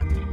Bye.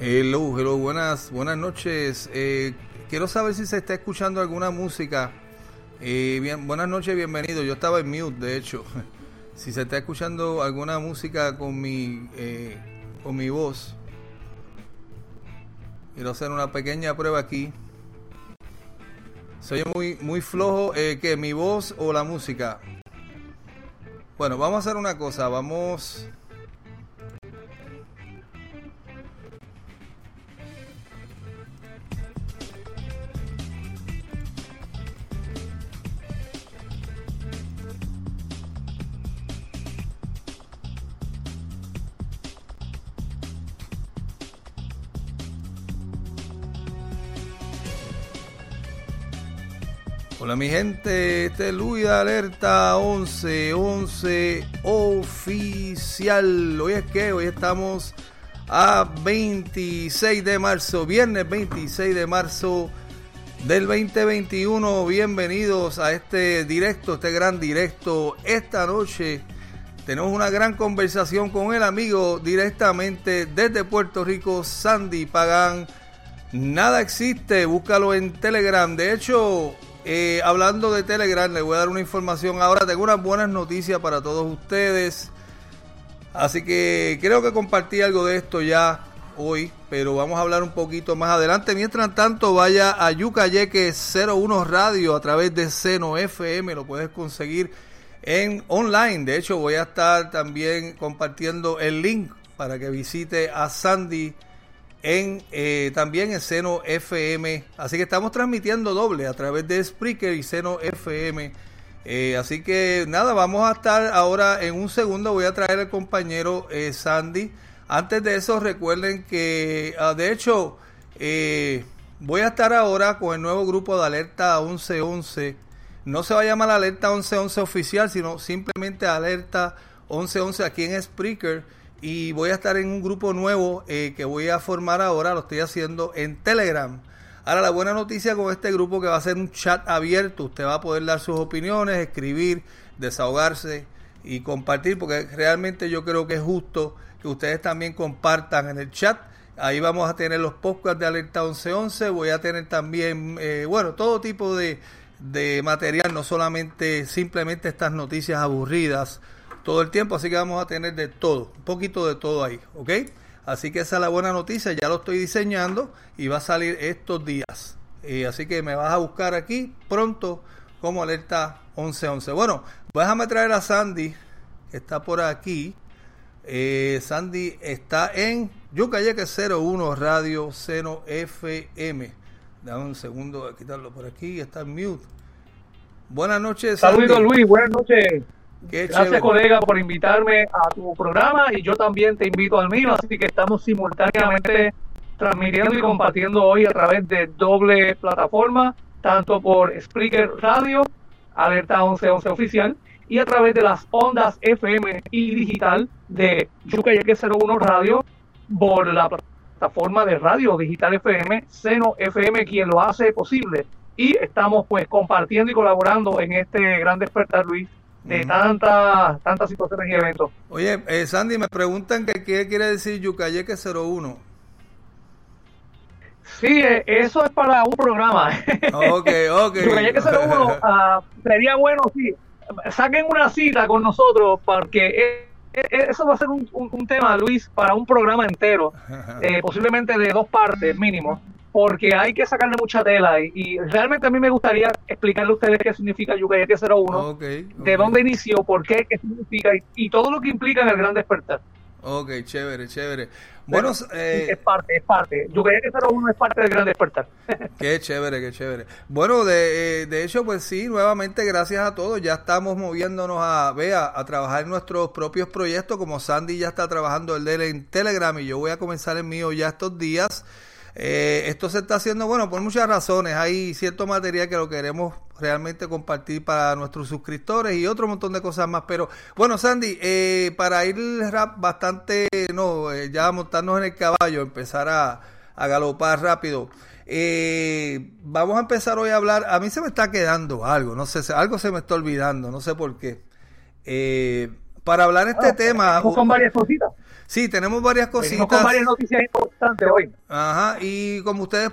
Hello, hello, buenas, buenas noches. Eh, quiero saber si se está escuchando alguna música. Eh, bien, buenas noches, bienvenido. Yo estaba en mute, de hecho. Si se está escuchando alguna música con mi, eh, con mi voz, quiero hacer una pequeña prueba aquí. Soy muy, muy flojo, eh, que mi voz o la música. Bueno, vamos a hacer una cosa, vamos. Gente, este es Luis de Alerta 1111 oficial. Hoy es que hoy estamos a 26 de marzo, viernes 26 de marzo del 2021. Bienvenidos a este directo, este gran directo. Esta noche tenemos una gran conversación con el amigo directamente desde Puerto Rico, Sandy Pagán. Nada existe, búscalo en Telegram. De hecho, eh, hablando de Telegram, le voy a dar una información ahora. Tengo unas buenas noticias para todos ustedes. Así que creo que compartí algo de esto ya hoy, pero vamos a hablar un poquito más adelante. Mientras tanto, vaya a Yucayeque 01 Radio a través de Seno FM, lo puedes conseguir en online. De hecho, voy a estar también compartiendo el link para que visite a Sandy en eh, también en Seno FM. Así que estamos transmitiendo doble a través de Spreaker y Seno FM. Eh, así que nada, vamos a estar ahora en un segundo. Voy a traer al compañero eh, Sandy. Antes de eso, recuerden que, ah, de hecho, voy a estar ahora con el nuevo grupo de Alerta 1111 no se va a llamar Alerta 1111 oficial, sino simplemente Alerta 1111 aquí en Spreaker. Y voy a estar en un grupo nuevo eh, que voy a formar ahora, lo estoy haciendo en Telegram. Ahora la buena noticia con este grupo que va a ser un chat abierto, usted va a poder dar sus opiniones, escribir, desahogarse y compartir, porque realmente yo creo que es justo que ustedes también compartan en el chat. Ahí vamos a tener los podcasts de Alerta 1111, voy a tener también, eh, bueno, todo tipo de, de material, no solamente simplemente estas noticias aburridas todo el tiempo, así que vamos a tener de todo, un poquito de todo ahí, ¿ok? Así que esa es la buena noticia, ya lo estoy diseñando y va a salir estos días. y así que me vas a buscar aquí pronto como alerta 1111. Bueno, déjame traer a Sandy, que está por aquí. Eh, Sandy está en Yucayeque 01 Radio Seno FM. Dame un segundo a quitarlo por aquí, está en mute. Buenas noches. Saludos Luis, buenas noches. Gracias colega por invitarme a tu programa y yo también te invito al mío, así que estamos simultáneamente transmitiendo y compartiendo hoy a través de doble plataforma, tanto por Spreaker Radio, Alerta 1111 Oficial, y a través de las ondas FM y digital de Yucayeque 01 Radio por la plataforma de radio digital FM, Seno FM, quien lo hace posible. Y estamos pues compartiendo y colaborando en este gran despertar, Luis, de tantas tantas situaciones y eventos. Oye, eh, Sandy, me preguntan que qué quiere decir Yucayeque 01. Sí, eh, eso es para un programa. Ok, ok. Yucayeque 01 ah, sería bueno, sí, saquen una cita con nosotros porque eso va a ser un, un, tema, Luis, para un programa entero, eh, posiblemente de dos partes mínimo porque hay que sacarle mucha tela y, realmente a mí me gustaría explicarle a ustedes qué significa Yucayete 01, de dónde inició, por qué, qué significa y, todo lo que implica en el gran despertar. Ok, chévere, chévere. Bueno, eh, es parte, es parte. Yucayete 01 es parte del gran despertar. qué chévere, qué chévere. Bueno, de, eh, de hecho, pues sí, nuevamente gracias a todos. Ya estamos moviéndonos a, vea, a trabajar en nuestros propios proyectos, como Sandy ya está trabajando el de él en Telegram y yo voy a comenzar el mío ya estos días. Eh, esto se está haciendo, bueno, por muchas razones. Hay cierto material que lo queremos realmente compartir para nuestros suscriptores y otro montón de cosas más. Pero bueno, Sandy, eh, para ir rap bastante, no, eh, ya montarnos en el caballo, empezar a, a galopar rápido. vamos a empezar hoy a hablar. A mí se me está quedando algo, no sé, algo se me está olvidando, no sé por qué. para hablar este ah, tema. Con varias cositas. Sí, tenemos varias cositas. con varias noticias importantes hoy. Ajá, y como ustedes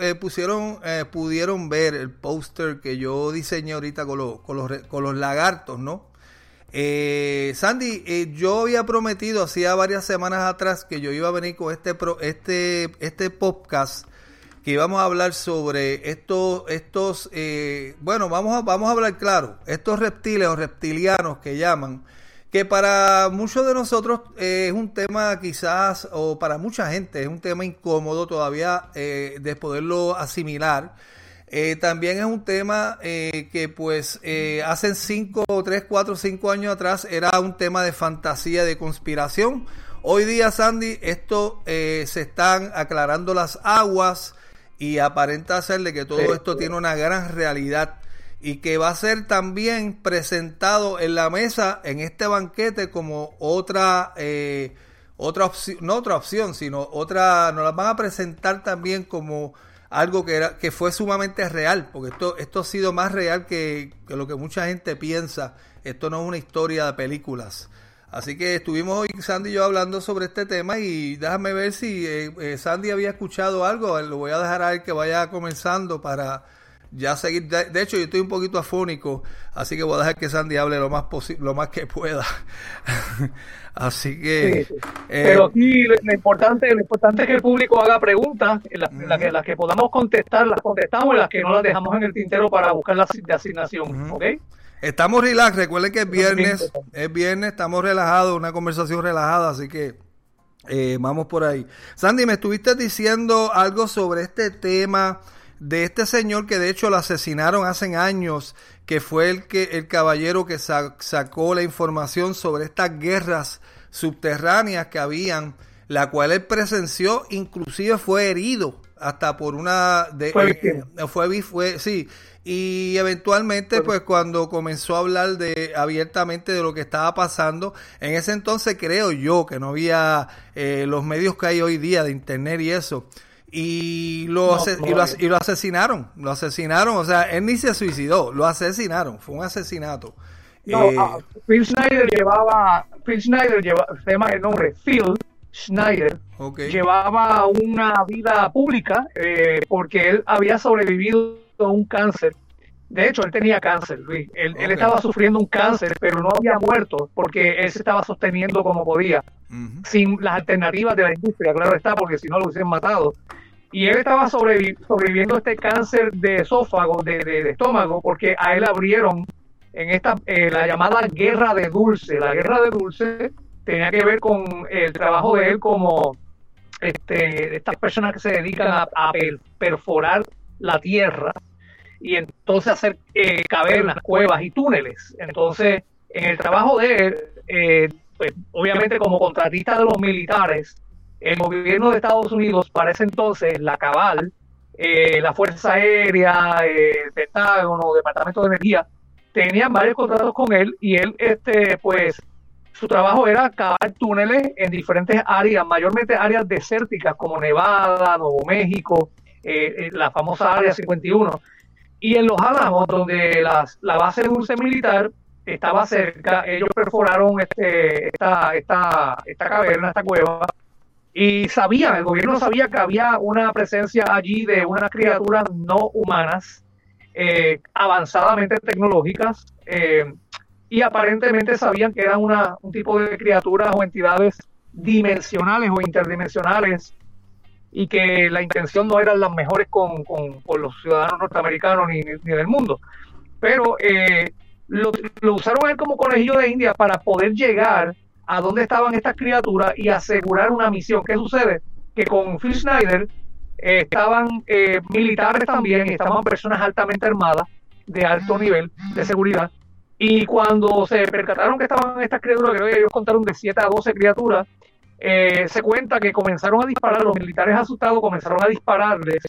eh, pusieron, eh, pudieron ver el póster que yo diseñé ahorita con, los, con, los, con los lagartos, ¿no? Eh, Sandy, yo había prometido hacía varias semanas atrás que yo iba a venir con este, este, este podcast que íbamos a hablar sobre estos, estos bueno, vamos a, vamos a hablar claro, estos reptiles o reptilianos que llaman, que para muchos de nosotros eh, es un tema quizás, o para mucha gente es un tema incómodo todavía eh, de poderlo asimilar. Eh, también es un tema que pues hace 5, 3, 4, 5 años atrás era un tema de fantasía, de conspiración. Hoy día, Sandy, esto se están aclarando las aguas y aparenta ser de que todo esto tiene una gran realidad y que va a ser también presentado en la mesa en este banquete como otra eh, otra opción, no otra opción, sino otra, nos la van a presentar también como algo que era que fue sumamente real, porque esto esto ha sido más real que, lo que mucha gente piensa. Esto no es una historia de películas. Así que estuvimos hoy Sandy y yo hablando sobre este tema y déjame ver si eh, eh, Sandy había escuchado algo. Lo voy a dejar a él que vaya comenzando para ya seguir. De, hecho, yo estoy un poquito afónico, así que voy a dejar que Sandy hable lo más lo más que pueda. así que. Eh, Pero aquí lo, importante, lo importante es que el público haga preguntas, las, que, las que podamos contestar, las contestamos y las que no las dejamos en el tintero para buscar la de asignación. ¿Ok? Estamos relax, recuerden que es viernes, es viernes, estamos relajados, una conversación relajada, así que eh, vamos por ahí. Sandy, me estuviste diciendo algo sobre este tema de este señor que de hecho lo asesinaron hace años, que fue el que el caballero que sacó la información sobre estas guerras subterráneas que habían, la cual él presenció, inclusive fue herido hasta por una de fue, eh, fue, fue sí. Y eventualmente pues cuando comenzó a hablar de abiertamente de lo que estaba pasando en ese entonces creo yo que no había eh, los medios que hay hoy día de internet y eso y lo, y lo, asesinaron lo asesinaron o sea él ni se suicidó lo asesinaron fue un asesinato no, eh, ah, Phil Schneider llevaba Phil Schneider lleva, se llama el nombre Phil Schneider llevaba una vida pública eh, porque él había sobrevivido un cáncer. De hecho, él tenía cáncer, Luis. Él, estaba sufriendo un cáncer, pero no había muerto porque él se estaba sosteniendo como podía, sin las alternativas de la industria, claro está, porque si no lo hubiesen matado. Y él estaba sobreviviendo este cáncer de esófago, de, estómago, porque a él abrieron en esta eh, la llamada guerra de dulce. La guerra de dulce tenía que ver con el trabajo de él como este, estas personas que se dedican a perforar la tierra y entonces hacer eh, cavernas, cuevas y túneles. Entonces, en el trabajo de él, eh, pues, obviamente como contratista de los militares, el gobierno de Estados Unidos para ese entonces, la Cabal, eh, la Fuerza Aérea, el Pentágono, Departamento de Energía, tenían varios contratos con él y él, este, pues, su trabajo era cavar túneles en diferentes áreas, mayormente áreas desérticas como Nevada, Nuevo México, eh, la famosa Área 51. Y en Los Álamos, donde la base de dulce militar estaba cerca, ellos perforaron este, esta, esta, esta caverna, esta cueva, y sabían, el gobierno sabía que había una presencia allí de unas criaturas no humanas, eh, avanzadamente tecnológicas, eh, y aparentemente sabían que eran una, un tipo de criaturas o entidades dimensionales o interdimensionales y que la intención no eran las mejores con, con, los ciudadanos norteamericanos ni, ni del mundo. Pero eh, lo, usaron él como conejillo de India para poder llegar a donde estaban estas criaturas y asegurar una misión. ¿Qué sucede? Que con Phil Schneider eh, estaban eh, militares también, estaban personas altamente armadas, de alto nivel de seguridad. Y cuando se percataron que estaban estas criaturas, creo que ellos contaron de 7 a 12 criaturas, eh, se cuenta que comenzaron a disparar, los militares asustados comenzaron a dispararles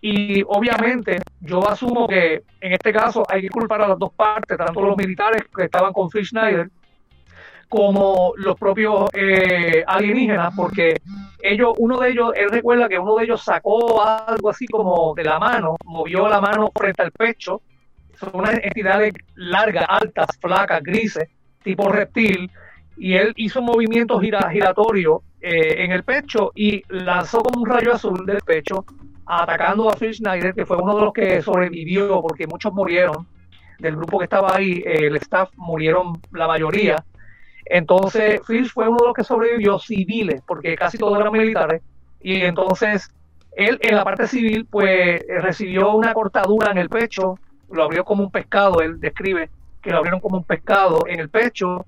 y obviamente yo asumo que en este caso hay que culpar a las dos partes, tanto los militares que estaban con Phil Schneider como los propios eh, alienígenas, porque ellos, uno de ellos, él recuerda que uno de ellos sacó algo así como de la mano, movió la mano frente al pecho, son unas entidades largas, altas, flacas, grises, tipo reptil, y él hizo un movimiento giratorio eh, en el pecho y lanzó como un rayo azul del pecho atacando a Phil Schneider, que fue uno de los que sobrevivió porque muchos murieron del grupo que estaba ahí, eh, el staff murieron la mayoría. Entonces Phil fue uno de los que sobrevivió civiles, porque casi todos eran militares, y entonces él en la parte civil pues recibió una cortadura en el pecho, lo abrió como un pescado, él describe que lo abrieron como un pescado en el pecho,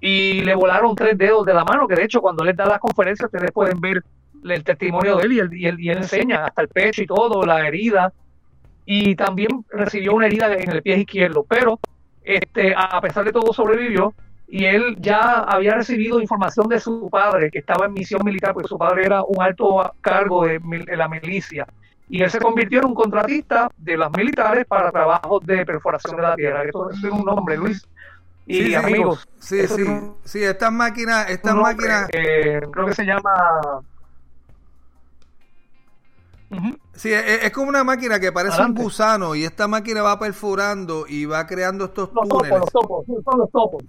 y le volaron tres dedos de la mano, que de hecho cuando él da las conferencias ustedes pueden ver el testimonio de él y él, y él, y enseña hasta el pecho y todo, la herida, y también recibió una herida en el pie izquierdo, pero este, a pesar de todo sobrevivió y él ya había recibido información de su padre que estaba en misión militar, porque su padre era un alto cargo de, la milicia. Y él se convirtió en un contratista de las militares para trabajos de perforación de la tierra. Eso, es un nombre, Luis y amigos. Sí, sí, sí, estas máquinas, estas máquinas... creo que se llama... Sí, es, como una máquina que parece un gusano y esta máquina va perforando y va creando estos túneles. los topos, son los topos.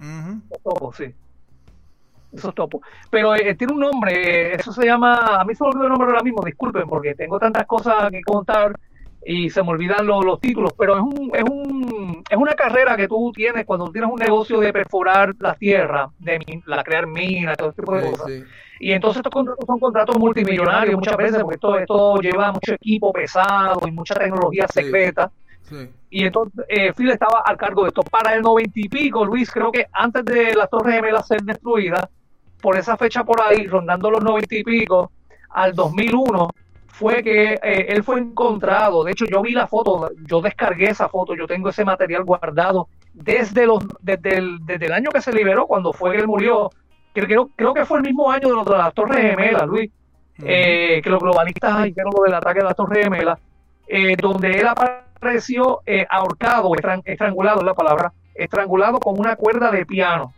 Los topos, sí. Esos topos. Pero eh, tiene un nombre, eso se llama, a mí se me olvidó el nombre ahora mismo, disculpen, porque tengo tantas cosas que contar y se me olvidan los, los títulos, pero es, un, es, un, es una carrera que tú tienes cuando tienes un negocio de perforar la tierra, de la crear minas, todo este tipo de cosas. Y entonces estos contratos son contratos multimillonarios muchas veces, porque esto, esto lleva mucho equipo pesado y mucha tecnología secreta. Y entonces eh, Phil estaba al cargo de esto. Para el noventa y pico, Luis, creo que antes de las Torres Gemelas ser destruidas, por esa fecha por ahí, rondando los noventa y pico, al 2001, fue que eh, él fue encontrado. De hecho, yo vi la foto, yo descargué esa foto, yo tengo ese material guardado desde, los, desde, el, desde el año que se liberó, cuando fue que él murió. Creo, creo que fue el mismo año de, los, de las Torres Gemelas, Luis, eh, que los globalistas dijeron lo del ataque de las Torres Gemelas, eh, donde él apareció ahorcado, estrangulado es la palabra, estrangulado con una cuerda de piano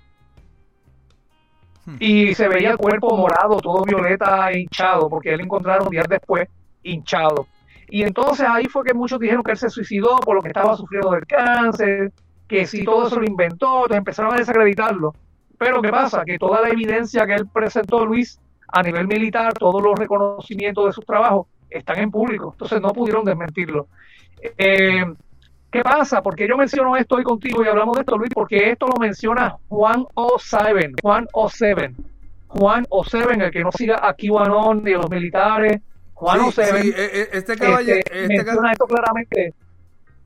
y se veía el cuerpo morado, todo violeta hinchado, porque él encontraron días después hinchado. Y entonces ahí fue que muchos dijeron que él se suicidó por lo que estaba sufriendo del cáncer, que si todo eso lo inventó, entonces empezaron a desacreditarlo. Pero ¿qué pasa? Que toda la evidencia que él presentó, Luis, a nivel militar, todos los reconocimientos de sus trabajos, están en público. Entonces no pudieron desmentirlo. Eh, ¿Qué pasa? Porque yo menciono esto hoy contigo y hablamos de esto, Luis, porque esto lo menciona Juan O7, Juan O7, Juan O7, el que no siga a QAnon ni a los militares, Juan O7. Sí, e, e, este caballero este, este menciona esto claramente.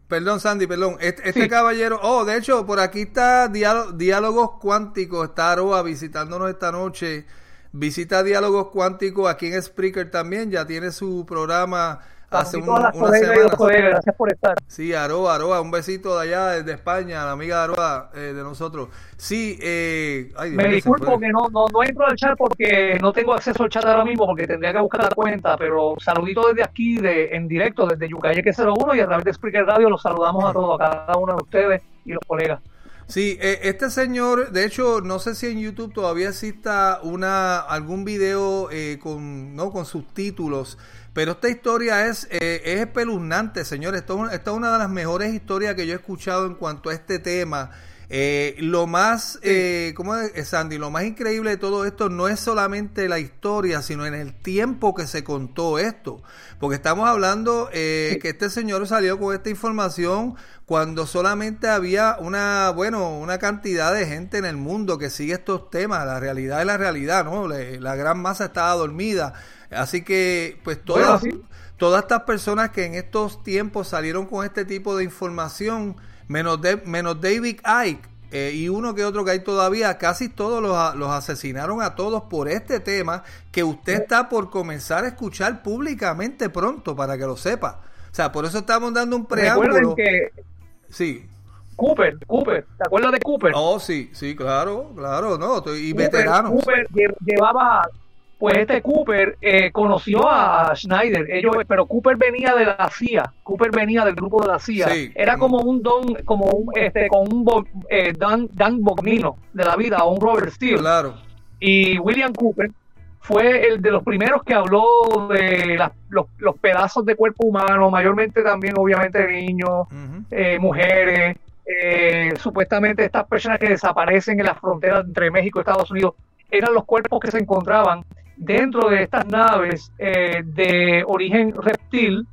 Perdón, Sandy, perdón. Este, este caballero, oh, de hecho, por aquí está Diálogos Cuánticos, está Aroa visitándonos esta noche. Visita Diálogos Cuánticos aquí en Spreaker también, ya tiene su programa hace un, una semana. gracias por estar. Sí, Aroa, Aroa, un besito de allá, desde España, la amiga Aroa eh, de nosotros. Sí, eh, me disculpo que no, no, no entro al chat porque no tengo acceso al chat ahora mismo porque tendría que buscar la cuenta, pero saludito desde aquí, de, en directo, desde Yucayeque 01 y a través de Spreaker Radio los saludamos a todos, a cada uno de ustedes y los colegas. Sí, eh, este señor, de hecho, no sé si en YouTube todavía exista una algún video eh, con no con subtítulos pero esta historia es, eh, es espeluznante, señores. Esto, esta es una de las mejores historias que yo he escuchado en cuanto a este tema. Eh, lo más, eh, ¿cómo es, Sandy? Lo más increíble de todo esto no es solamente la historia, sino en el tiempo que se contó esto. Porque estamos hablando eh, que este señor salió con esta información cuando solamente había una, bueno, una cantidad de gente en el mundo que sigue estos temas. La realidad es la realidad, ¿no? la gran masa estaba dormida. Así que, pues todas, todas estas personas que en estos tiempos salieron con este tipo de información, menos, de, menos David Icke, eh, y uno que otro que hay todavía, casi todos los, los, asesinaron a todos por este tema que usted está por comenzar a escuchar públicamente pronto, para que lo sepa. O sea, por eso estamos dando un preámbulo. Que sí. Cooper, Cooper, ¿te acuerdas de Cooper? Oh, sí, sí, claro, claro, no, y veterano. Cooper llevaba pues este Cooper eh, conoció a Schneider, ellos, pero Cooper venía de la CIA, Cooper venía del grupo de la CIA, era como un don, como un, este, con un eh, Dan, Dan Bognino de la vida, o un Robert Steele. Claro. Y William Cooper fue el de los primeros que habló de los, los, pedazos de cuerpo humano, mayormente también obviamente niños, eh, mujeres, supuestamente estas personas que desaparecen en la frontera entre México y Estados Unidos eran los cuerpos que se encontraban dentro de estas naves eh, de origen reptil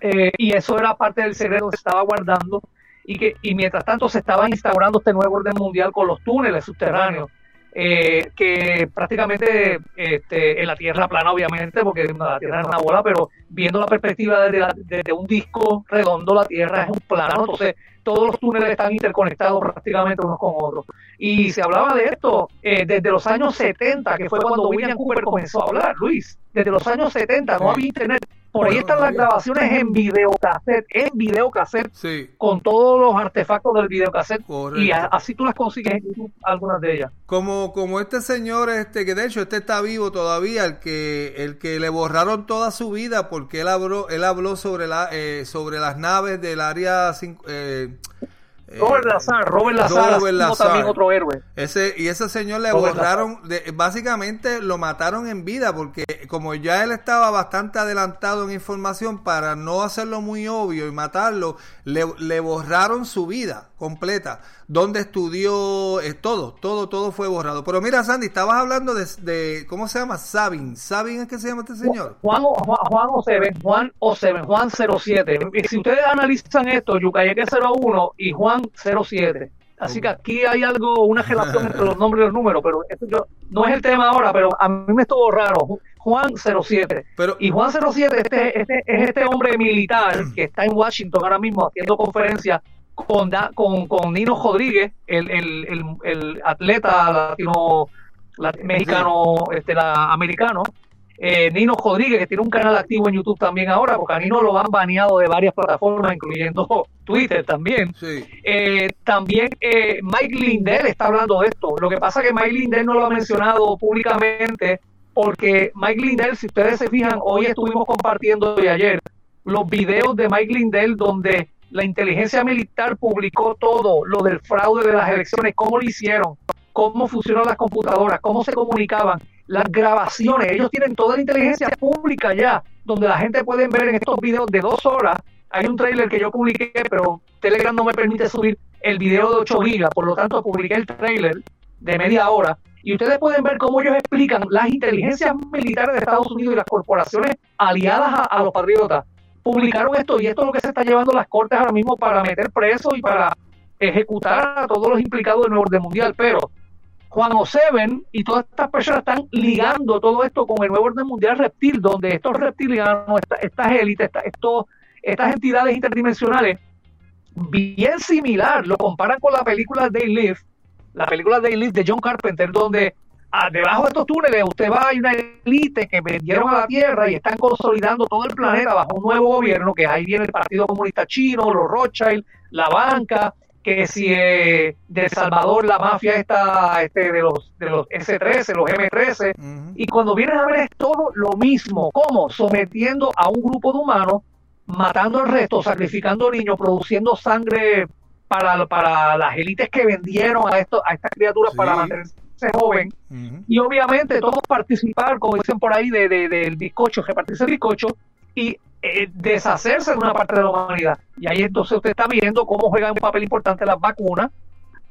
eh, y eso era parte del secreto que se estaba guardando y que y mientras tanto se estaba instaurando este nuevo orden mundial con los túneles subterráneos eh, que prácticamente este, en la Tierra plana, obviamente, porque la Tierra es una bola, pero viendo la perspectiva desde, desde, un disco redondo, la Tierra es un plano, entonces todos los túneles están interconectados prácticamente unos con otros. Y se hablaba de esto eh, desde los años 70, que fue cuando William Cooper comenzó a hablar, Luis. Desde los años 70 no había internet, por ahí están las grabaciones en videocassette, en videocassette, sí. con todos los artefactos del videocassette. Y así tú las consigues en YouTube, algunas de ellas. Como, como este señor, este que de hecho este está vivo todavía, el que, el que le borraron toda su vida porque él habló, él habló sobre, la, eh, sobre las naves del área... Eh, Robert Lazar, Robert Lazar, Robert también otro héroe. Ese, y ese señor le borraron, básicamente lo mataron en vida porque como ya él estaba bastante adelantado en información, para no hacerlo muy obvio y matarlo, le, borraron su vida completa, donde estudió eh, todo, todo, todo fue borrado. Pero mira, Sandy, estabas hablando de, ¿cómo se llama? Sabin. ¿Sabin es que se llama este señor? Juan, Juan, Juan Oseven, Juan Juan 07. Si ustedes analizan esto, Yucayeque 01 y Juan 07 Así que aquí hay algo, una relación entre los nombres y los números, pero esto no es el tema ahora, pero a mí me estuvo raro. Juan 07. Pero, y Juan 07 este, este, es este hombre militar que está en Washington ahora mismo haciendo conferencia con, con, con Nino Rodríguez, el, el, el, atleta latino, mexicano, este, la, americano, eh, Nino Rodríguez, que tiene un canal activo en YouTube también ahora, porque a Nino lo han baneado de varias plataformas, incluyendo Twitter también. Eh, también eh, Mike Lindell está hablando de esto. Lo que pasa es que Mike Lindell no lo ha mencionado públicamente, porque Mike Lindell, si ustedes se fijan, hoy estuvimos compartiendo y ayer los videos de Mike Lindell donde la inteligencia militar publicó todo lo del fraude de las elecciones, cómo lo hicieron, cómo funcionan las computadoras, cómo se comunicaban las grabaciones. Ellos tienen toda la inteligencia pública ya, donde la gente puede ver en estos videos de dos horas. Hay un trailer que yo publiqué, pero Telegram no me permite subir el video de 8 gigas, por lo tanto publiqué el trailer de media hora. Y ustedes pueden ver cómo ellos explican las inteligencias militares de Estados Unidos y las corporaciones aliadas a, los patriotas. Publicaron esto y esto es lo que se está llevando las cortes ahora mismo para meter presos y para ejecutar a todos los implicados del nuevo orden mundial. Pero Juan Oseven y todas estas personas están ligando todo esto con el nuevo orden mundial reptil, donde estos reptilianos, estas élites, estos, estas entidades interdimensionales, bien similar, lo comparan con la película They Live, la película They Live de John Carpenter, donde debajo de estos túneles usted va, hay una élite que vendieron a la Tierra y están consolidando todo el planeta bajo un nuevo gobierno, que ahí viene el Partido Comunista Chino, los Rothschild, la banca, que si de El Salvador la mafia está este, de los de los S13, los M13, y cuando vienes a ver es todo lo mismo, como sometiendo a un grupo de humanos, matando el resto, sacrificando niños, produciendo sangre para, para las élites que vendieron a, esto, a estas criaturas para mantenerse joven, y obviamente todos participar, como dicen por ahí, de, de, del bizcocho, repartirse el bizcocho, y eh, deshacerse de una parte de la humanidad. Y ahí entonces usted está viendo cómo juegan un papel importante las vacunas,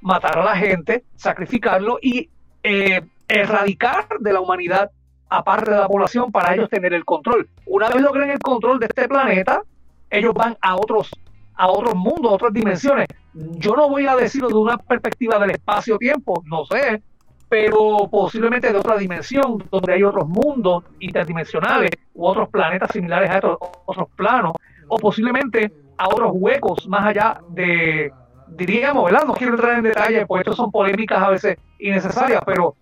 matar a la gente, sacrificarlo y eh, erradicar de la humanidad a parte de la población para ellos tener el control. Una vez logren el control de este planeta, ellos van a otros a otros mundos, a otras dimensiones. Yo no voy a decirlo de una perspectiva del espacio-tiempo, no sé, pero posiblemente de otra dimensión, donde hay otros mundos interdimensionales u otros planetas similares a estos otros planos, o posiblemente a otros huecos más allá de, diríamos, ¿verdad? No quiero entrar en detalle, porque estos son polémicas a veces innecesarias, pero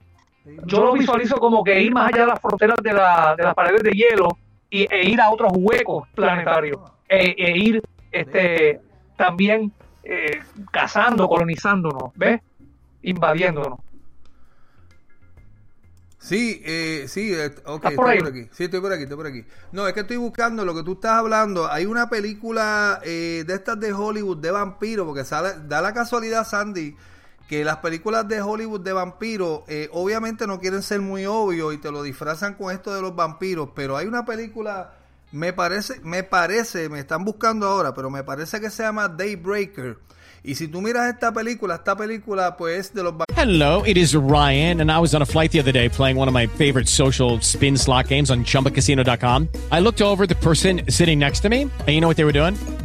yo lo visualizo como que ir más allá de las fronteras de, la, de las paredes de hielo y, e ir a otros huecos planetarios, e, e ir este, también eh, cazando, colonizándonos, ¿ves? Invadiéndonos. Sí, eh, sí, eh, ok, estoy por aquí. Sí, estoy por aquí, estoy por aquí. No, es que estoy buscando lo que tú estás hablando. Hay una película eh, de estas de Hollywood de vampiro, porque sale, da la casualidad, Sandy, que las películas de Hollywood de vampiro eh, obviamente no quieren ser muy obvio y te lo disfrazan con esto de los vampiros, pero hay una película, me parece, me parece, me están buscando ahora, pero me parece que se llama Daybreaker Y si tú miras esta película, esta película pues de los... Hello, it is Ryan, and I was on a flight the other day playing one of my favorite social spin slot games on ChumbaCasino.com. I looked over the person sitting next to me, and you know what they were doing?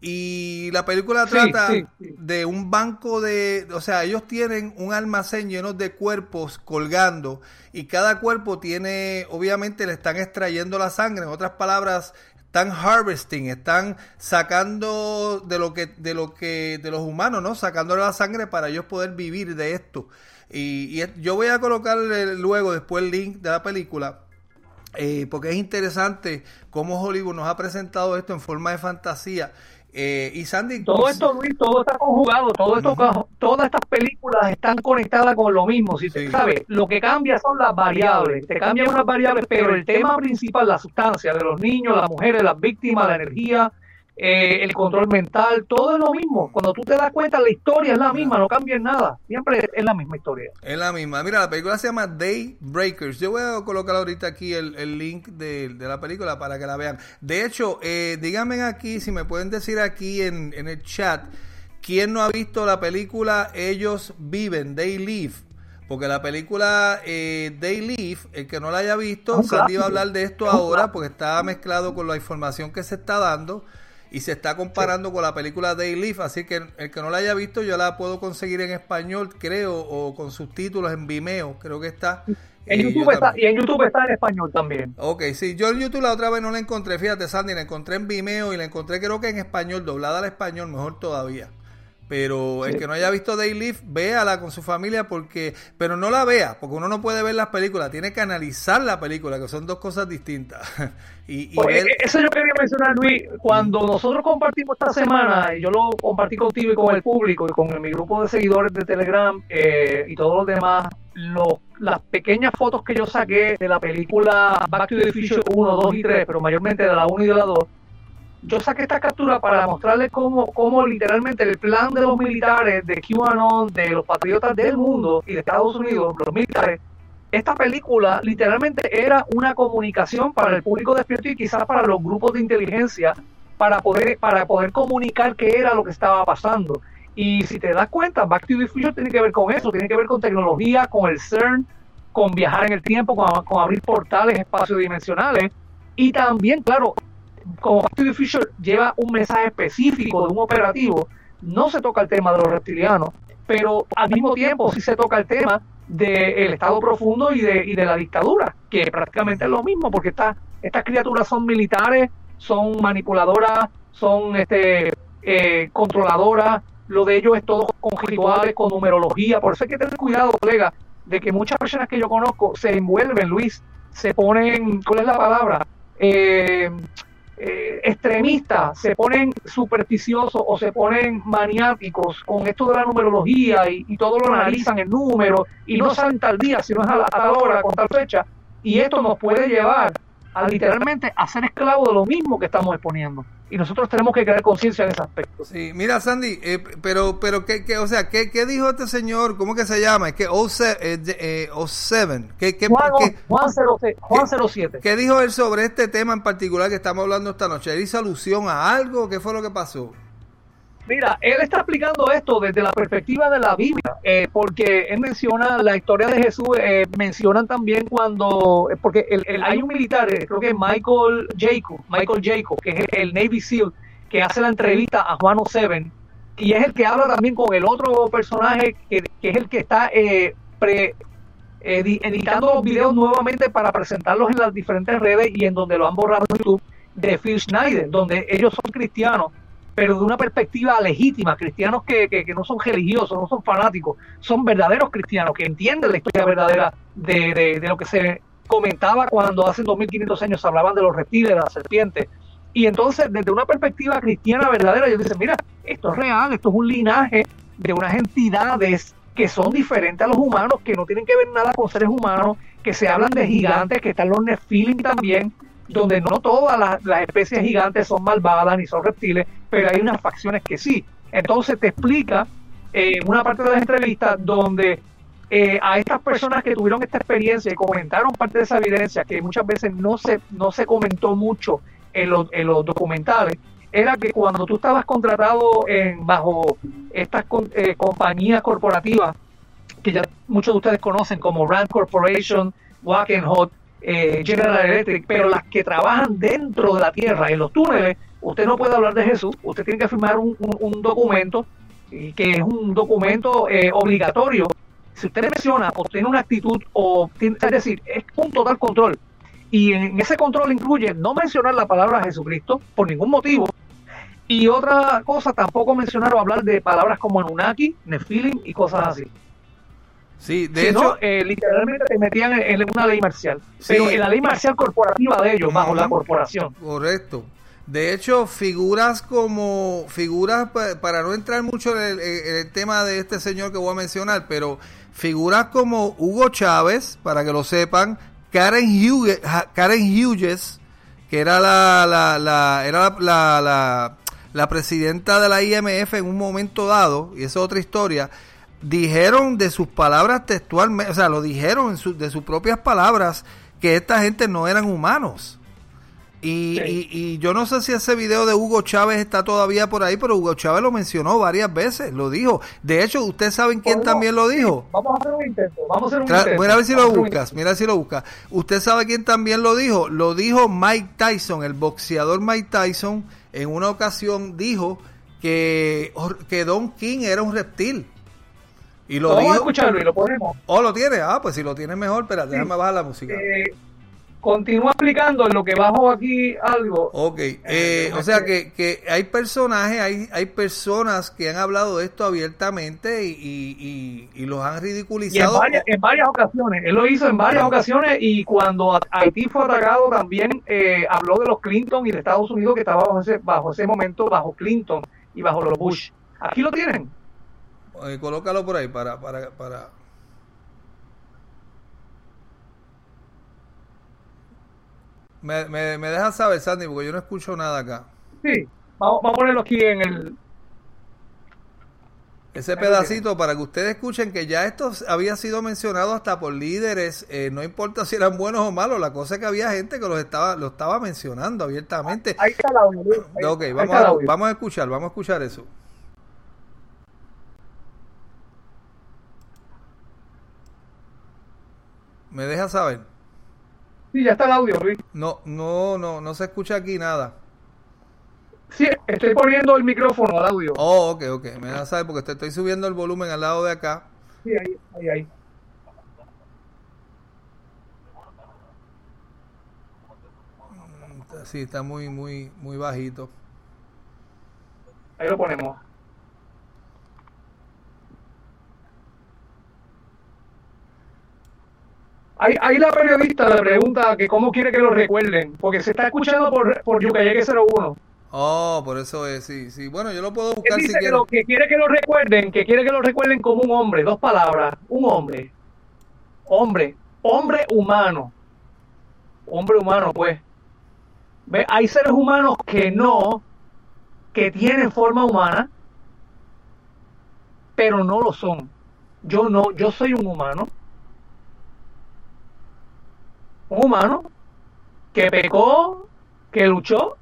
Y la película trata sí, sí, sí. de un banco de, o sea, ellos tienen un almacén lleno de cuerpos colgando y cada cuerpo tiene, obviamente le están extrayendo la sangre, en otras palabras, están harvesting, están sacando de lo que de lo que de los humanos, ¿no? Sacándole la sangre para ellos poder vivir de esto. Y, yo voy a colocar luego después el link de la película eh, porque es interesante cómo Hollywood nos ha presentado esto en forma de fantasía. Eh, y Sandy. Todo esto, Luis, todo está conjugado, todo esto, todas estas películas están conectadas con lo mismo. Si te sabes, lo que cambia son las variables. Te cambian unas variables, pero el tema principal, la sustancia de los niños, las mujeres, las víctimas, la energía, eh, el control mental, todo es lo mismo. Cuando tú te das cuenta, la historia es la misma, no cambia nada. Siempre es la misma historia. Es la misma. Mira, la película se llama Day Breakers. Yo voy a colocar ahorita aquí el, link de, la película para que la vean. De hecho, eh, díganme aquí, si me pueden decir aquí en, el chat, ¿quién no ha visto la película Ellos Viven, They Live? Porque la película eh, They Live, el que no la haya visto, Sandy va a hablar de esto ahora porque está mezclado con la información que se está dando y se está comparando con la película Day Live, así que el que no la haya visto yo la puedo conseguir en español, creo, o con subtítulos en Vimeo, creo que está. En YouTube está, y en YouTube está en español también. Ok, sí, yo en YouTube la otra vez no la encontré, fíjate Sandy, la encontré en Vimeo y la encontré creo que en español, doblada al español, mejor todavía. Pero el que no haya visto Day Live, véala con su familia porque, pero no la vea, porque uno no puede ver las películas, tiene que analizar la película, que son dos cosas distintas. y, pues, Eso yo quería mencionar, Luis, cuando nosotros compartimos esta semana, y yo lo compartí contigo y con el público y con mi grupo de seguidores de Telegram eh, y todos los demás, las pequeñas fotos que yo saqué de la película Back to the Future 1, 2 y 3, pero mayormente de la 1 y de la 2, yo saqué esta captura para mostrarles cómo, cómo literalmente el plan de los militares de QAnon, de los patriotas del mundo y de Estados Unidos, los militares, esta película literalmente era una comunicación para el público despierto y quizás para los grupos de inteligencia para poder, para poder comunicar qué era lo que estaba pasando. Y si te das cuenta, Back to the Future tiene que ver con eso, tiene que ver con tecnología, con el CERN, con viajar en el tiempo, con, abrir portales espacio-dimensionales. Y también, claro, como the Future lleva un mensaje específico de un operativo, no se toca el tema de los reptilianos, pero al mismo tiempo sí se toca el tema del estado profundo y de, y de la dictadura, que prácticamente es lo mismo, porque estas estas criaturas son militares, son manipuladoras, son este, eh, controladoras, lo de ellos es todo con rituales, con numerología, por eso hay que tener cuidado, colega, de que muchas personas que yo conozco se envuelven, Luis, se ponen, ¿cuál es la palabra? Eh, eh, extremistas se ponen supersticiosos o se ponen maniáticos con esto de la numerología y, todo lo analizan en números y no saben tal día, sino es a, a tal hora, con tal fecha. Y esto nos puede llevar a literalmente a ser esclavo de lo mismo que estamos exponiendo. Y nosotros tenemos que crear conciencia en ese aspecto. Sí, mira Sandy, eh, pero, pero ¿qué, qué, o sea, ¿qué, ¿qué, dijo este señor? ¿Cómo que se llama? Es que O7, eh, O7. ¿Qué, qué, Juan, Juan, 07, Juan 07. ¿Qué dijo él sobre este tema en particular que estamos hablando esta noche? ¿Hizo alusión a algo? ¿Qué fue lo que pasó? Mira, él está explicando esto desde la perspectiva de la Biblia, eh, porque él menciona la historia de Jesús, eh, mencionan también cuando, eh, porque el, hay un militar, creo que es Michael Jacob, Michael Jacob, que es el Navy SEAL, que hace la entrevista a Juan O'Seven, y es el que habla también con el otro personaje, que, es el que está editando los videos nuevamente para presentarlos en las diferentes redes y en donde lo han borrado en YouTube, de Phil Schneider, donde ellos son cristianos pero de una perspectiva legítima, cristianos que, que, no son religiosos, no son fanáticos, son verdaderos cristianos que entienden la historia verdadera de, de, lo que se comentaba cuando hace 2500 años hablaban de los reptiles, de las serpientes. Y entonces, desde una perspectiva cristiana verdadera, ellos dicen, mira, esto es real, esto es un linaje de unas entidades que son diferentes a los humanos, que no tienen que ver nada con seres humanos, que se hablan de gigantes, que están los Nephilim también, donde no todas las, especies gigantes son malvadas ni son reptiles, pero hay unas facciones que sí. Entonces te explica eh, una parte de las entrevistas donde eh, a estas personas que tuvieron esta experiencia y comentaron parte de esa evidencia que muchas veces no se, no se comentó mucho en los, en los documentales, era que cuando tú estabas contratado en, bajo estas eh, compañías corporativas que ya muchos de ustedes conocen como Rand Corporation, Wackenhut, eh, General Electric, pero las que trabajan dentro de la tierra, en los túneles, usted no puede hablar de Jesús, usted tiene que firmar un, documento que es un documento eh, obligatorio. Si usted menciona o tiene una actitud, o es decir, es un total control. Y en ese control incluye no mencionar la palabra Jesucristo por ningún motivo. Y otra cosa, tampoco mencionar o hablar de palabras como Anunnaki, Nephilim y cosas así. Sí, de hecho. Eh, literalmente te metían en, una ley marcial. pero en la ley marcial corporativa de ellos, bajo la corporación. Correcto. De hecho, figuras como, figuras, para no entrar mucho en el, tema de este señor que voy a mencionar, pero figuras como Hugo Chávez, para que lo sepan, Karen Hughes, Karen Hughes que era la, la, la era la, la, la, presidenta de la IMF en un momento dado, y esa es otra historia, dijeron de sus palabras textualmente, o sea, lo dijeron de sus propias palabras, que esta gente no eran humanos. Y, y, yo no sé si ese video de Hugo Chávez está todavía por ahí, pero Hugo Chávez lo mencionó varias veces, lo dijo. De hecho, ¿ustedes saben quién también lo dijo? Vamos a hacer un intento, vamos a hacer un intento. Mira a ver si lo buscas, mira si lo buscas. ¿Usted sabe quién también lo dijo? Lo dijo Mike Tyson, el boxeador Mike Tyson, en una ocasión dijo que, que Don King era un reptil. Y lo Vamos a escucharlo y lo ponemos. ¿O oh, lo tiene? Ah, pues si lo tiene mejor, espérate, déjame bajar la música. Eh, continúa explicando en lo que bajo aquí algo. Ok, eh, o sea que, que, hay personajes, hay, hay personas que han hablado de esto abiertamente y, y, y, los han ridiculizado. En varias, en varias, ocasiones, él lo hizo en varias ocasiones y cuando Haití fue atacado también eh, habló de los Clinton y de Estados Unidos que estaba bajo ese, bajo ese momento bajo Clinton y bajo los Bush. Aquí lo tienen. Eh, colócalo por ahí para, para, para Me, me, me dejas saber, Sandy, porque yo no escucho nada acá. Sí, vamos, a ponerlo aquí en el... Ese pedacito para que ustedes escuchen que ya esto había sido mencionado hasta por líderes, eh, no importa si eran buenos o malos, la cosa es que había gente que los estaba, lo estaba mencionando abiertamente. Ahí está audio. ok, vamos, a, vamos a escuchar, vamos a escuchar eso. ¿Me deja saber? Sí, ya está el audio, Luis. No, no, no, no se escucha aquí nada. Sí, estoy poniendo el micrófono al audio. Oh, ok, ok. Me da saber porque te estoy subiendo el volumen al lado de acá. Sí, ahí, ahí, ahí. Mm, sí, está muy, muy, muy bajito. Ahí lo ponemos. Ahí, la periodista le pregunta que cómo quiere que lo recuerden, porque se está escuchando por, por Yucayeque 01. Oh, por eso es, sí, sí. Bueno, yo lo puedo buscar si que, que quiere que lo recuerden, que quiere que lo recuerden como un hombre, dos palabras, un hombre. Hombre, hombre humano. Hombre humano, pues. ¿Ve? Hay seres humanos que no, que tienen forma humana, pero no lo son. Yo no, yo soy un humano un humano que pecó, que luchó,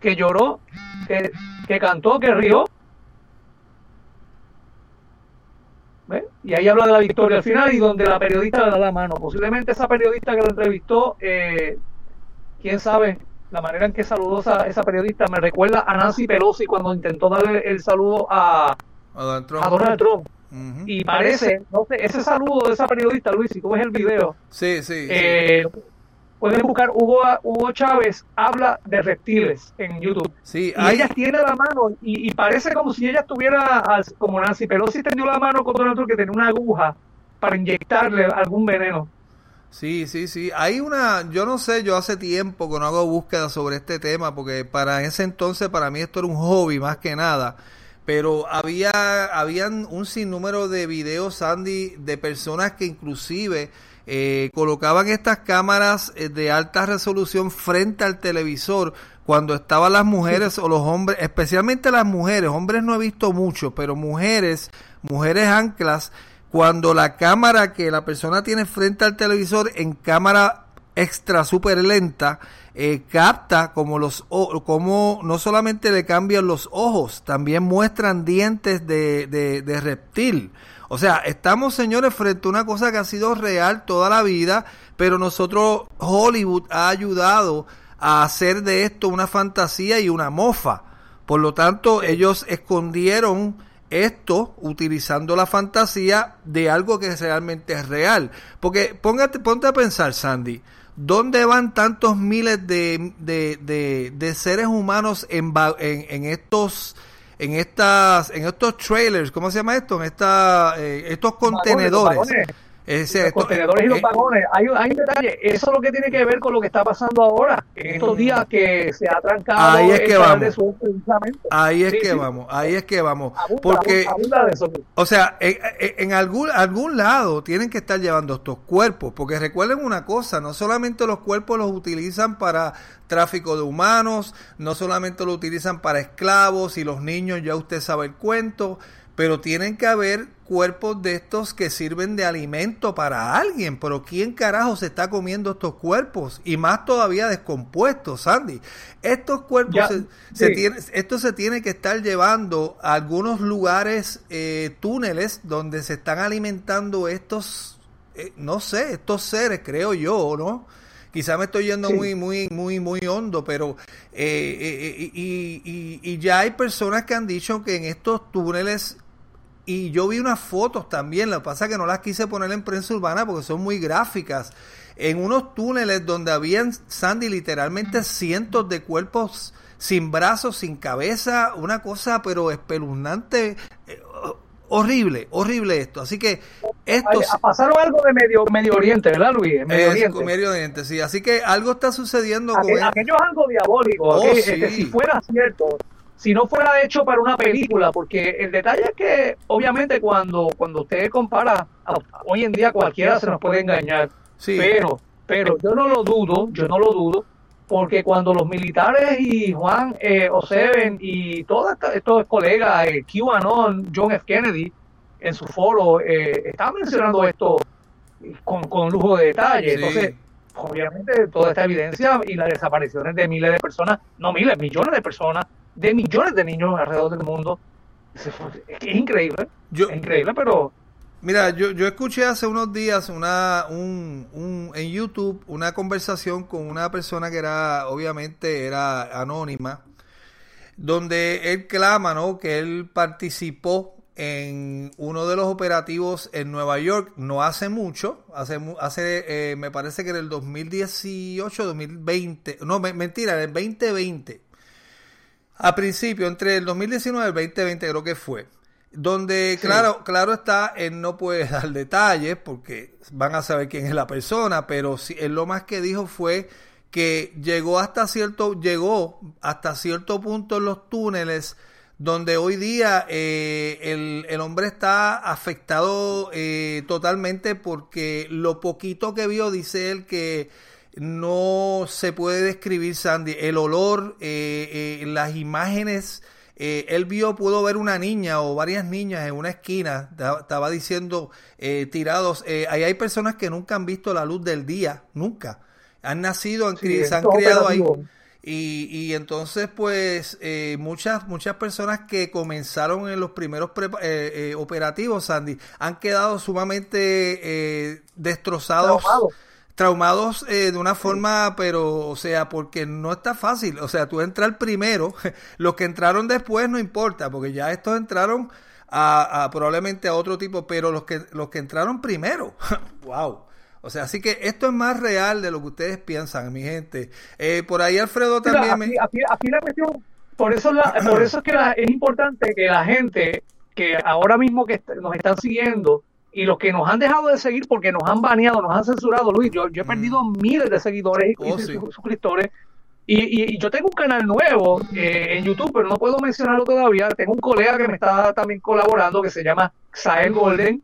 que lloró, que, cantó, que rió. Y ahí habla de la victoria al final y donde la periodista le da la mano. Posiblemente esa periodista que lo entrevistó, eh, quién sabe, la manera en que saludó esa, esa periodista me recuerda a Nancy Pelosi cuando intentó darle el saludo a, a Donald Trump. Y parece, no sé, ese saludo de esa periodista, Luis, si tú ves el video. Sí, sí. Eh, Pueden buscar Hugo, Hugo Chávez habla de reptiles en YouTube. Sí, y ella tiene la mano y, parece como si ella estuviera, como Nancy Pelosi tendió la mano con Donald Trump que tenía una aguja para inyectarle algún veneno. Sí, sí, sí. Hay una, yo no sé, yo hace tiempo que no hago búsqueda sobre este tema, porque para ese entonces, para mí esto era un hobby más que nada pero había habían un sinnúmero de videos Sandy de personas que inclusive eh, colocaban estas cámaras eh, de alta resolución frente al televisor cuando estaban las mujeres o los hombres, especialmente las mujeres, hombres no he visto mucho, pero mujeres, mujeres anclas, cuando la cámara que la persona tiene frente al televisor en cámara extra super lenta, eh, capta como los como no solamente le cambian los ojos, también muestran dientes de, de, reptil. O sea, estamos señores frente a una cosa que ha sido real toda la vida, pero nosotros Hollywood ha ayudado a hacer de esto una fantasía y una mofa. Por lo tanto, ellos escondieron esto utilizando la fantasía de algo que realmente es real. Porque póngate, ponte a pensar, Sandy, ¿Dónde van tantos miles de, de, de, seres humanos en, en, estos en estas en estos trailers, ¿cómo se llama esto? En esta, eh, estos contenedores. Los contenedores y los eh, vagones. Hay, hay, un detalle, eso es lo que tiene que ver con lo que está pasando ahora, en estos días que se ha trancado ahí es que vamos. Ahí es que vamos, ahí es que vamos. porque, o sea, en, en, algún, algún lado tienen que estar llevando estos cuerpos, porque recuerden una cosa, no solamente los cuerpos los utilizan para tráfico de humanos, no solamente lo utilizan para esclavos y los niños, ya usted sabe el cuento, pero tienen que haber cuerpos de estos que sirven de alimento para alguien. Pero ¿quién carajo se está comiendo estos cuerpos? Y más todavía descompuestos, Sandy. Estos cuerpos, se, tiene, esto se tiene que estar llevando a algunos lugares, eh, túneles, donde se están alimentando estos, eh, no sé, estos seres, creo yo, ¿no? Quizá me estoy yendo muy, muy, muy, muy hondo, pero eh, y, y, ya hay personas que han dicho que en estos túneles y yo vi unas fotos también, lo que pasa es que no las quise poner en prensa urbana porque son muy gráficas. En unos túneles donde habían, Sandy, literalmente cientos de cuerpos sin brazos, sin cabeza, una cosa pero espeluznante, eh, horrible, horrible esto. Así que esto... Pasaron algo de Medio, medio Oriente, ¿verdad, Luis? Medio, Oriente. Medio Oriente, sí. Así que algo está sucediendo con... Aquello es algo diabólico. Oh, si fuera cierto, si no fuera hecho para una película, porque el detalle es que obviamente cuando, cuando usted compara, hoy en día cualquiera se nos puede engañar, pero, pero yo no lo dudo, yo no lo dudo, porque cuando los militares y Juan eh, Oseven y todos estos colegas, eh, QAnon, John F. Kennedy, en su foro, eh, estaban mencionando esto con, con lujo de detalle. Entonces, obviamente, toda esta evidencia y las desapariciones de miles de personas, no miles, millones de personas, de millones de niños alrededor del mundo. Es, increíble, yo, es increíble, pero... Mira, yo, yo escuché hace unos días una, un, un, en YouTube una conversación con una persona que era, obviamente, era anónima, donde él clama, ¿no? Que él participó en uno de los operativos en Nueva York no hace mucho, hace, hace eh, me parece que en el 2018, 2020, no, mentira, en el 2020, a principio, entre el 2019 y el 2020 creo que fue. Donde, claro, claro está, él no puede dar detalles porque van a saber quién es la persona, pero sí, él lo más que dijo fue que llegó hasta cierto, llegó hasta cierto punto en los túneles donde hoy día eh, el, el, hombre está afectado eh, totalmente porque lo poquito que vio, dice él, que no se puede describir, Sandy. El olor, eh, eh, las imágenes. Eh, él vio, pudo ver una niña o varias niñas en una esquina, estaba diciendo tirados. ahí hay personas que nunca han visto la luz del día, nunca. Han nacido, han se han criado ahí. Y, y, entonces, pues, muchas, muchas personas que comenzaron en los primeros operativos, Sandy, han quedado sumamente destrozados traumados eh, de una forma, pero, o sea, porque no está fácil. O sea, tú entras primero, los que entraron después no importa, porque ya estos entraron a, probablemente a otro tipo, pero los que, los que entraron primero, wow. O sea, así que esto es más real de lo que ustedes piensan, mi gente. Eh, por ahí Alfredo también... me... la cuestión, por eso, por eso es que es importante que la gente que ahora mismo que nos están siguiendo, y los que nos han dejado de seguir porque nos han baneado, nos han censurado, Luis, yo, yo he perdido mm. miles de seguidores y, oh, suscriptores. Y, y, yo tengo un canal nuevo eh, en YouTube, pero no puedo mencionarlo todavía. Tengo un colega que me está también colaborando que se llama Xael Golden,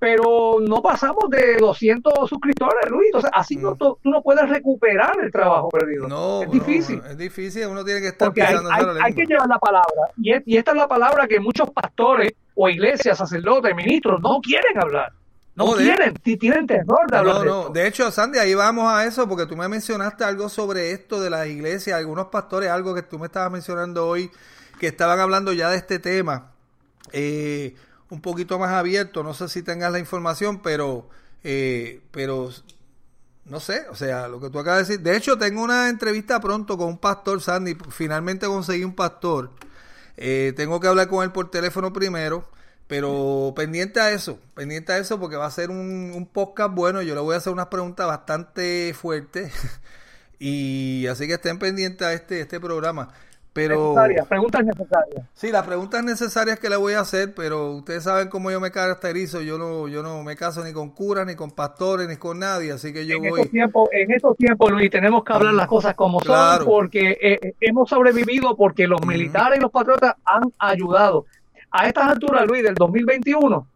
pero no pasamos de 200 suscriptores, Luis. Entonces, así no, mm. tú, no puedes recuperar el trabajo perdido. No, es difícil. es difícil, uno tiene que estar Porque hay, hay, que llevar la palabra. Y, y esta es la palabra que muchos pastores o iglesias, sacerdotes, ministros no quieren hablar. No, quieren, de... tienen terror de hablar. No, no, de, hecho, Sandy, ahí vamos a eso, porque tú me mencionaste algo sobre esto de las iglesias, algunos pastores, algo que tú me estabas mencionando hoy, que estaban hablando ya de este tema, eh, un poquito más abierto, no sé si tengas la información, pero, eh, pero no sé, o sea, lo que tú acabas de decir. De hecho, tengo una entrevista pronto con un pastor, Sandy, finalmente conseguí un pastor eh, tengo que hablar con él por teléfono primero, pero pendiente a eso, pendiente a eso porque va a ser un, podcast bueno. Yo le voy a hacer unas preguntas bastante fuertes y así que estén pendientes a este, este programa. Pero... preguntas necesarias. Sí, las preguntas necesarias que le voy a hacer, pero ustedes saben cómo yo me caracterizo, yo no yo no me caso ni con curas, ni con pastores, ni con nadie, así que yo en voy... Estos tiempos, en estos tiempos, Luis, tenemos que hablar las cosas como son, porque eh, hemos sobrevivido, porque los militares y los patriotas han ayudado. A estas alturas, Luis, del 2021,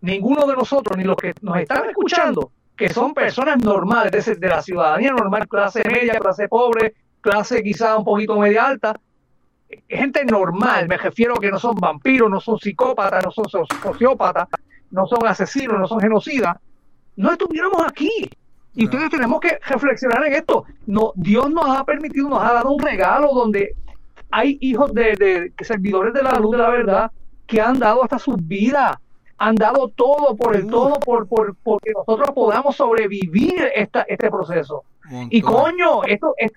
ninguno de nosotros, ni los que nos están escuchando, que son personas normales, de, de la ciudadanía normal, clase media, clase pobre, clase quizá un poquito media alta, gente normal, me refiero a que no son vampiros, no son psicópatas, no son sociópatas, no son asesinos, no son genocidas, no estuviéramos aquí. Y ustedes tenemos que reflexionar en esto. No, Dios nos ha permitido, nos ha dado un regalo donde hay hijos de, de servidores de la luz de la verdad que han dado hasta sus vidas, han dado todo por el todo, por, por, porque nosotros podamos sobrevivir esta, este proceso. Y coño, esto, es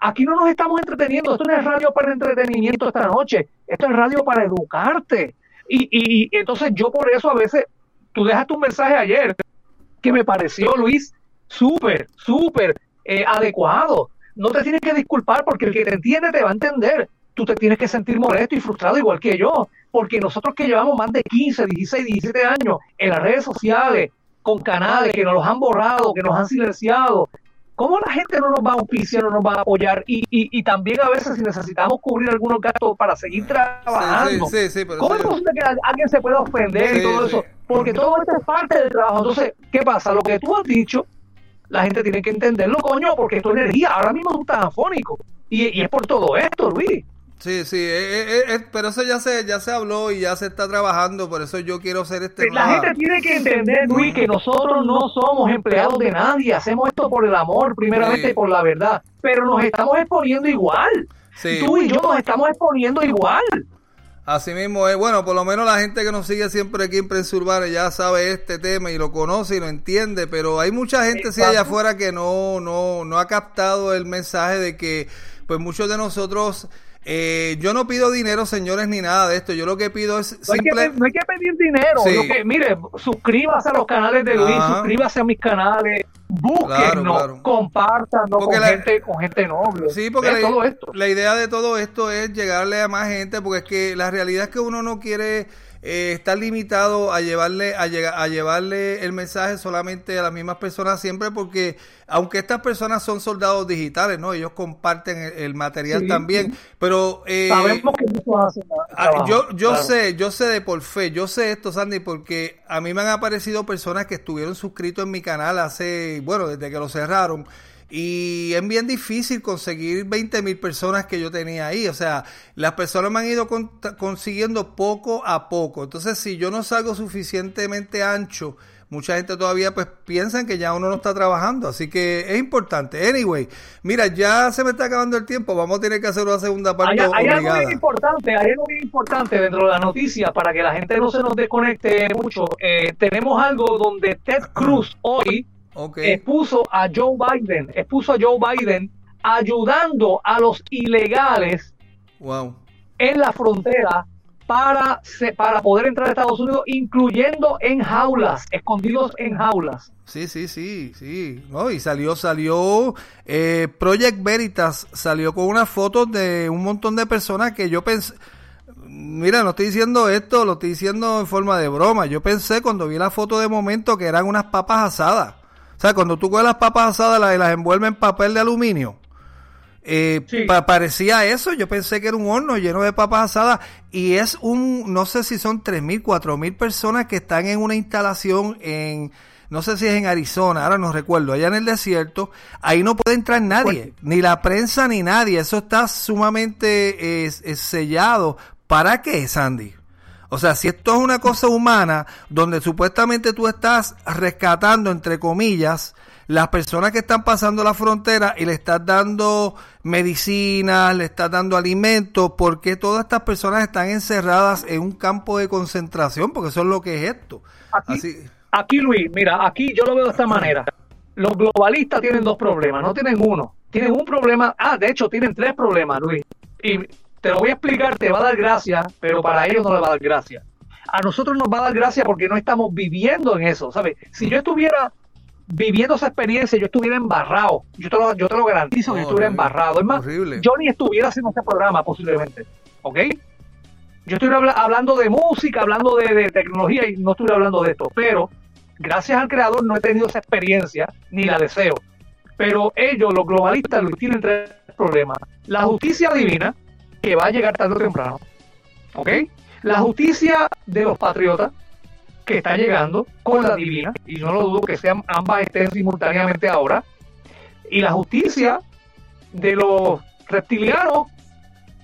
Aquí no nos estamos entreteniendo, esto no es radio para entretenimiento esta noche, esto es radio para educarte. Y, y, entonces yo por eso a veces, tú dejaste un mensaje ayer que me pareció, Luis, súper, súper eh, adecuado. No te tienes que disculpar porque el que te entiende te va a entender. Tú te tienes que sentir molesto y frustrado igual que yo, porque nosotros que llevamos más de 15, 16, 17 años en las redes sociales, con canales que nos los han borrado, que nos han silenciado, ¿Cómo la gente no nos va a auspiciar, no nos va a apoyar? Y, y, y también a veces si necesitamos cubrir algunos gastos para seguir trabajando. Sí, sí, ¿Cómo es posible que alguien se pueda ofender y todo eso? Porque todo esto es parte del trabajo. Entonces, ¿qué pasa? Lo que tú has dicho, la gente tiene que entenderlo, coño, porque es tu energía. Ahora mismo tú estás afónico. Y, y es por todo esto, Luis. Sí, sí, eh, eh, eh, pero eso ya se ya se habló y ya se está trabajando, por eso yo quiero ser este... La gente tiene que entender, Luis, que nosotros no somos empleados de nadie, hacemos esto por el amor, primeramente por la verdad, pero nos estamos exponiendo igual. Tú y yo nos estamos exponiendo igual. Así mismo es, bueno, por lo menos la gente que nos sigue siempre aquí en Prensa Urbana ya sabe este tema y lo conoce y lo entiende, pero hay mucha gente sí allá afuera que no, no, no ha captado el mensaje de que pues muchos de nosotros eh, yo no pido dinero, señores, ni nada de esto. Yo lo que pido es no, hay, que, pedir dinero. mire, suscríbase a los canales de Luis, suscríbase a mis canales, búsquenos, compártanos con, gente, con gente noble. Sí, porque la, todo esto. la idea de todo esto es llegarle a más gente, porque es que la realidad es que uno no quiere eh, está limitado a llevarle a, a llevarle el mensaje solamente a las mismas personas siempre porque aunque estas personas son soldados digitales no ellos comparten el, material también. Pero eh, sabemos que no hacen ah, yo yo sé yo sé de por fe yo sé esto Sandy porque a mí me han aparecido personas que estuvieron suscritos en mi canal hace bueno desde que lo cerraron y es bien difícil conseguir 20 mil personas que yo tenía ahí. O sea, las personas me han ido consiguiendo poco a poco. Entonces, si yo no salgo suficientemente ancho, mucha gente todavía pues piensan que ya uno no está trabajando. Así que es importante. Anyway, mira, ya se me está acabando el tiempo. Vamos a tener que hacer una segunda parte. Hay, algo bien importante, hay algo bien importante dentro de la noticia para que la gente no se nos desconecte mucho. Eh, tenemos algo donde Ted Cruz hoy expuso a Joe Biden, expuso a Joe Biden ayudando a los ilegales en la frontera para, para poder entrar a Estados Unidos, incluyendo en jaulas, escondidos en jaulas. Sí, sí, sí, sí. No, y salió, salió, eh, Project Veritas salió con unas fotos de un montón de personas que yo pensé, mira, no estoy diciendo esto, lo estoy diciendo en forma de broma. Yo pensé cuando vi la foto de momento que eran unas papas asadas. O sea, cuando tú coges las papas asadas y las, envuelves en papel de aluminio, eh, parecía eso. Yo pensé que era un horno lleno de papas asadas y es un, no sé si son 3.000, 4.000 personas que están en una instalación en, no sé si es en Arizona, ahora no recuerdo, allá en el desierto. Ahí no puede entrar nadie, ni la prensa ni nadie. Eso está sumamente sellado. ¿Para qué, Sandy? O sea, si esto es una cosa humana, donde supuestamente tú estás rescatando, entre comillas, las personas que están pasando la frontera y le estás dando medicinas, le estás dando alimentos, ¿por qué todas estas personas están encerradas en un campo de concentración? Porque eso es lo que es esto. Aquí, aquí Luis, mira, aquí yo lo veo de esta manera. Los globalistas tienen dos problemas, no tienen uno. Tienen un problema, ah, de hecho tienen tres problemas, Luis. Y te lo voy a explicar, te va a dar gracia, pero para ellos no le va a dar gracia. A nosotros nos va a dar gracia porque no estamos viviendo en eso, ¿sabes? Si yo estuviera viviendo esa experiencia, yo estuviera embarrado. Yo te lo, yo te lo garantizo que yo estuviera embarrado. Es más, yo ni estuviera haciendo este programa posiblemente. ¿Ok? Yo estoy hablando de música, hablando de, tecnología y no estoy hablando de esto, pero gracias al creador no he tenido esa experiencia ni la deseo. Pero ellos, los globalistas, tienen tres problemas. La justicia divina, que va a llegar tarde o temprano. ¿Ok? La justicia de los patriotas, que está llegando con la divina, y no lo dudo que sean ambas estén simultáneamente ahora. Y la justicia de los reptilianos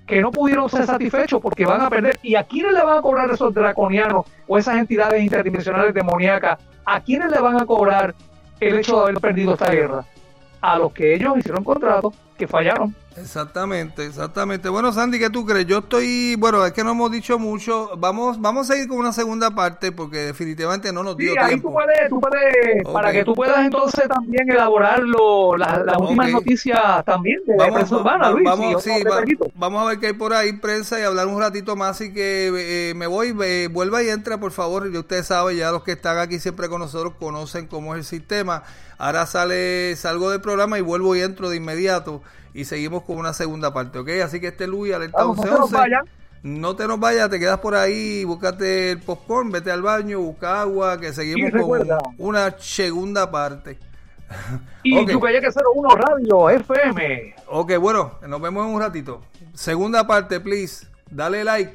que no pudieron ser satisfechos porque van a perder. ¿Y a quiénes le van a cobrar esos draconianos o esas entidades interdimensionales demoníacas? ¿A quiénes le van a cobrar el hecho de haber perdido esta guerra? A los que ellos hicieron contratos que fallaron. Exactamente, exactamente. Bueno, Sandy, ¿qué tú crees? Yo estoy, bueno, es que no hemos dicho mucho. Vamos, vamos a ir con una segunda parte porque definitivamente no nos dio sí, ahí Tú puedes, tú puedes, para que tú puedas entonces también elaborar las últimas noticias también de vamos, prensa urbana, Luis. Vamos, sí, vamos a ver qué hay por ahí, prensa, y hablar un ratito más. Así que eh, me voy, vuelva y entra, por favor. Ya usted sabe, ya los que están aquí siempre con nosotros conocen cómo es el sistema. Ahora sale, salgo del programa y vuelvo y entro de inmediato y seguimos con una segunda parte, ¿ok? Así que este Luis, alerta Vamos, 11 no te nos vayas, te quedas por ahí, búscate el popcorn, vete al baño, busca agua, que seguimos con una segunda parte. Y okay. que 01 Radio FM. Ok, bueno, nos vemos en un ratito. Segunda parte, please. Dale like.